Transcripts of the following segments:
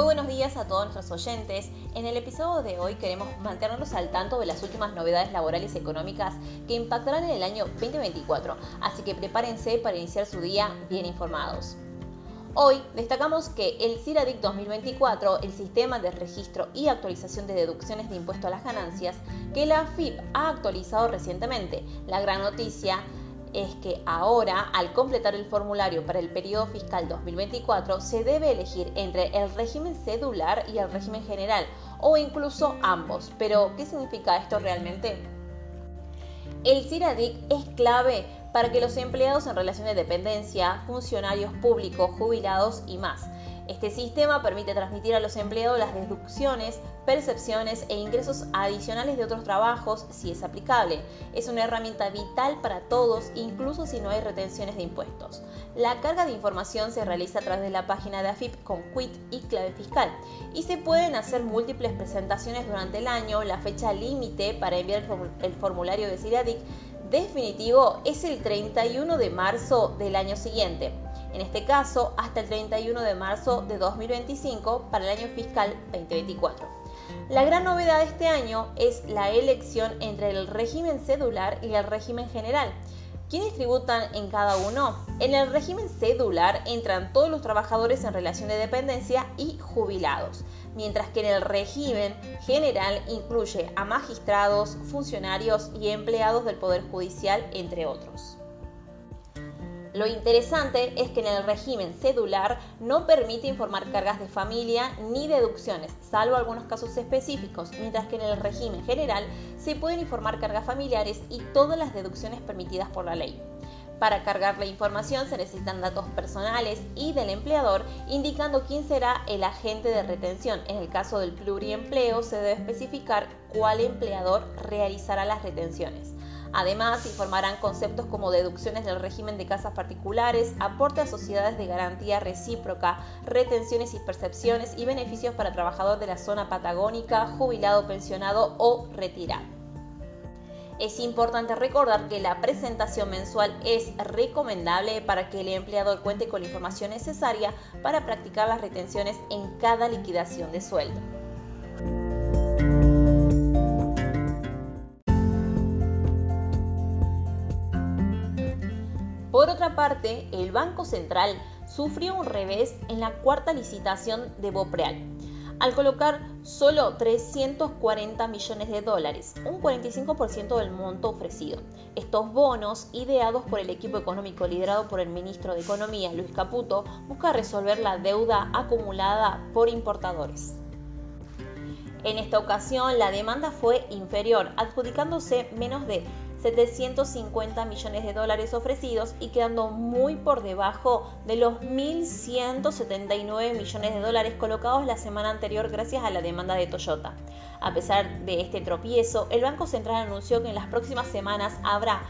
Muy buenos días a todos nuestros oyentes. En el episodio de hoy queremos mantenernos al tanto de las últimas novedades laborales y económicas que impactarán en el año 2024, así que prepárense para iniciar su día bien informados. Hoy destacamos que el CIRADIC 2024, el sistema de registro y actualización de deducciones de impuesto a las ganancias, que la AFIP ha actualizado recientemente. La gran noticia es que ahora, al completar el formulario para el periodo fiscal 2024, se debe elegir entre el régimen cedular y el régimen general, o incluso ambos. Pero, ¿qué significa esto realmente? El CIRADIC es clave para que los empleados en relación de dependencia, funcionarios públicos, jubilados y más, este sistema permite transmitir a los empleados las deducciones, percepciones e ingresos adicionales de otros trabajos si es aplicable. Es una herramienta vital para todos, incluso si no hay retenciones de impuestos. La carga de información se realiza a través de la página de AFIP con quit y clave fiscal y se pueden hacer múltiples presentaciones durante el año. La fecha límite para enviar el formulario de CIRADIC definitivo es el 31 de marzo del año siguiente en este caso hasta el 31 de marzo de 2025 para el año fiscal 2024. La gran novedad de este año es la elección entre el régimen cedular y el régimen general. ¿Quiénes tributan en cada uno? En el régimen cedular entran todos los trabajadores en relación de dependencia y jubilados, mientras que en el régimen general incluye a magistrados, funcionarios y empleados del Poder Judicial, entre otros. Lo interesante es que en el régimen cedular no permite informar cargas de familia ni deducciones, salvo algunos casos específicos, mientras que en el régimen general se pueden informar cargas familiares y todas las deducciones permitidas por la ley. Para cargar la información se necesitan datos personales y del empleador, indicando quién será el agente de retención. En el caso del pluriempleo se debe especificar cuál empleador realizará las retenciones. Además, informarán conceptos como deducciones del régimen de casas particulares, aporte a sociedades de garantía recíproca, retenciones y percepciones y beneficios para trabajador de la zona patagónica, jubilado, pensionado o retirado. Es importante recordar que la presentación mensual es recomendable para que el empleador cuente con la información necesaria para practicar las retenciones en cada liquidación de sueldo. Otra parte, el Banco Central sufrió un revés en la cuarta licitación de Bopreal, al colocar solo 340 millones de dólares, un 45% del monto ofrecido. Estos bonos, ideados por el equipo económico liderado por el ministro de Economía, Luis Caputo, busca resolver la deuda acumulada por importadores. En esta ocasión, la demanda fue inferior, adjudicándose menos de 750 millones de dólares ofrecidos y quedando muy por debajo de los 1.179 millones de dólares colocados la semana anterior gracias a la demanda de Toyota. A pesar de este tropiezo, el Banco Central anunció que en las próximas semanas habrá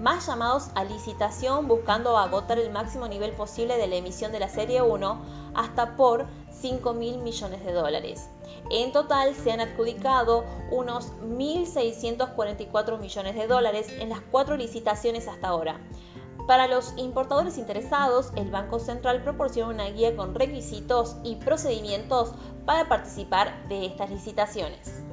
más llamados a licitación buscando agotar el máximo nivel posible de la emisión de la Serie 1 hasta por 5 mil millones de dólares. En total se han adjudicado unos 1.644 millones de dólares en las cuatro licitaciones hasta ahora. Para los importadores interesados, el Banco Central proporciona una guía con requisitos y procedimientos para participar de estas licitaciones.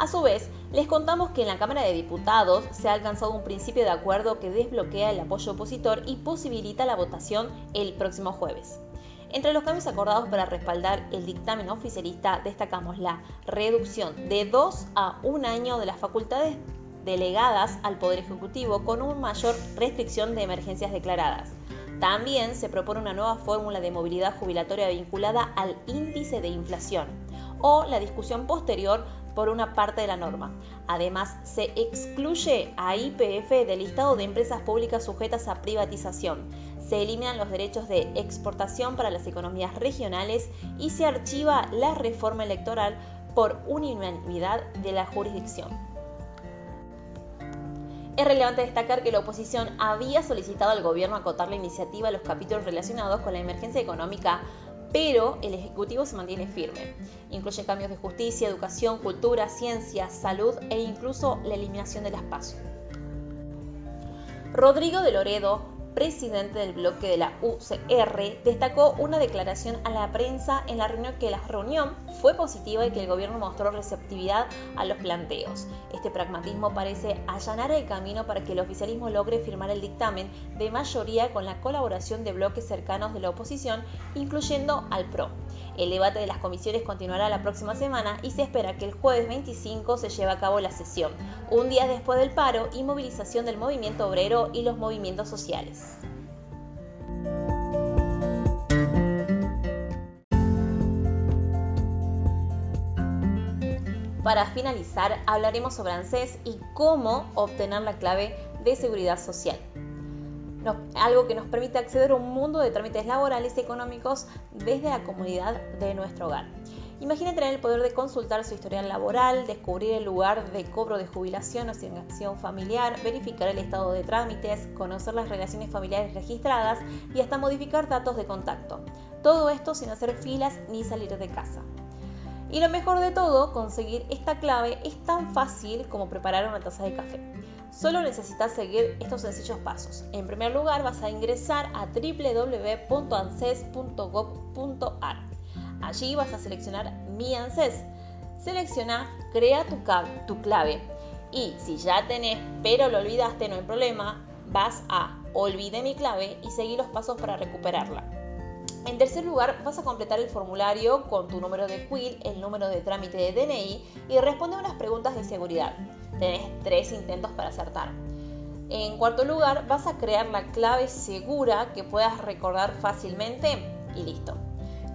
A su vez, les contamos que en la Cámara de Diputados se ha alcanzado un principio de acuerdo que desbloquea el apoyo opositor y posibilita la votación el próximo jueves. Entre los cambios acordados para respaldar el dictamen oficialista destacamos la reducción de dos a un año de las facultades delegadas al Poder Ejecutivo con una mayor restricción de emergencias declaradas. También se propone una nueva fórmula de movilidad jubilatoria vinculada al índice de inflación o la discusión posterior por una parte de la norma. Además, se excluye a IPF del listado de empresas públicas sujetas a privatización. Se eliminan los derechos de exportación para las economías regionales y se archiva la reforma electoral por unanimidad de la jurisdicción. Es relevante destacar que la oposición había solicitado al gobierno acotar la iniciativa a los capítulos relacionados con la emergencia económica pero el Ejecutivo se mantiene firme. Incluye cambios de justicia, educación, cultura, ciencia, salud e incluso la eliminación de las pasos. Rodrigo de Loredo, presidente del bloque de la UCR, destacó una declaración a la prensa en la reunión que la reunión fue positiva y que el gobierno mostró receptividad a los planteos. Este pragmatismo parece allanar el camino para que el oficialismo logre firmar el dictamen de mayoría con la colaboración de bloques cercanos de la oposición, incluyendo al PRO. El debate de las comisiones continuará la próxima semana y se espera que el jueves 25 se lleve a cabo la sesión, un día después del paro y movilización del movimiento obrero y los movimientos sociales. Para finalizar, hablaremos sobre ANSES y cómo obtener la clave de seguridad social algo que nos permite acceder a un mundo de trámites laborales y económicos desde la comunidad de nuestro hogar. Imagina tener el poder de consultar su historial laboral, descubrir el lugar de cobro de jubilación o asignación familiar, verificar el estado de trámites, conocer las relaciones familiares registradas y hasta modificar datos de contacto. Todo esto sin hacer filas ni salir de casa. Y lo mejor de todo, conseguir esta clave es tan fácil como preparar una taza de café. Solo necesitas seguir estos sencillos pasos. En primer lugar, vas a ingresar a www.anses.gov.ar. Allí vas a seleccionar Mi ANSES. Selecciona Crea tu, tu clave. Y si ya tenés, pero lo olvidaste, no hay problema, vas a Olvide mi clave y seguir los pasos para recuperarla. En tercer lugar, vas a completar el formulario con tu número de quill, el número de trámite de DNI y responde unas preguntas de seguridad. Tenés tres intentos para acertar. En cuarto lugar, vas a crear la clave segura que puedas recordar fácilmente y listo.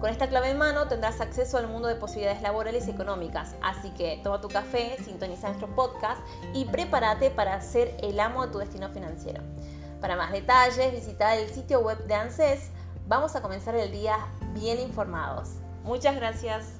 Con esta clave en mano tendrás acceso al mundo de posibilidades laborales y económicas, así que toma tu café, sintoniza nuestro podcast y prepárate para ser el amo de tu destino financiero. Para más detalles, visita el sitio web de ANSES vamos a comenzar el día bien informados. Muchas gracias.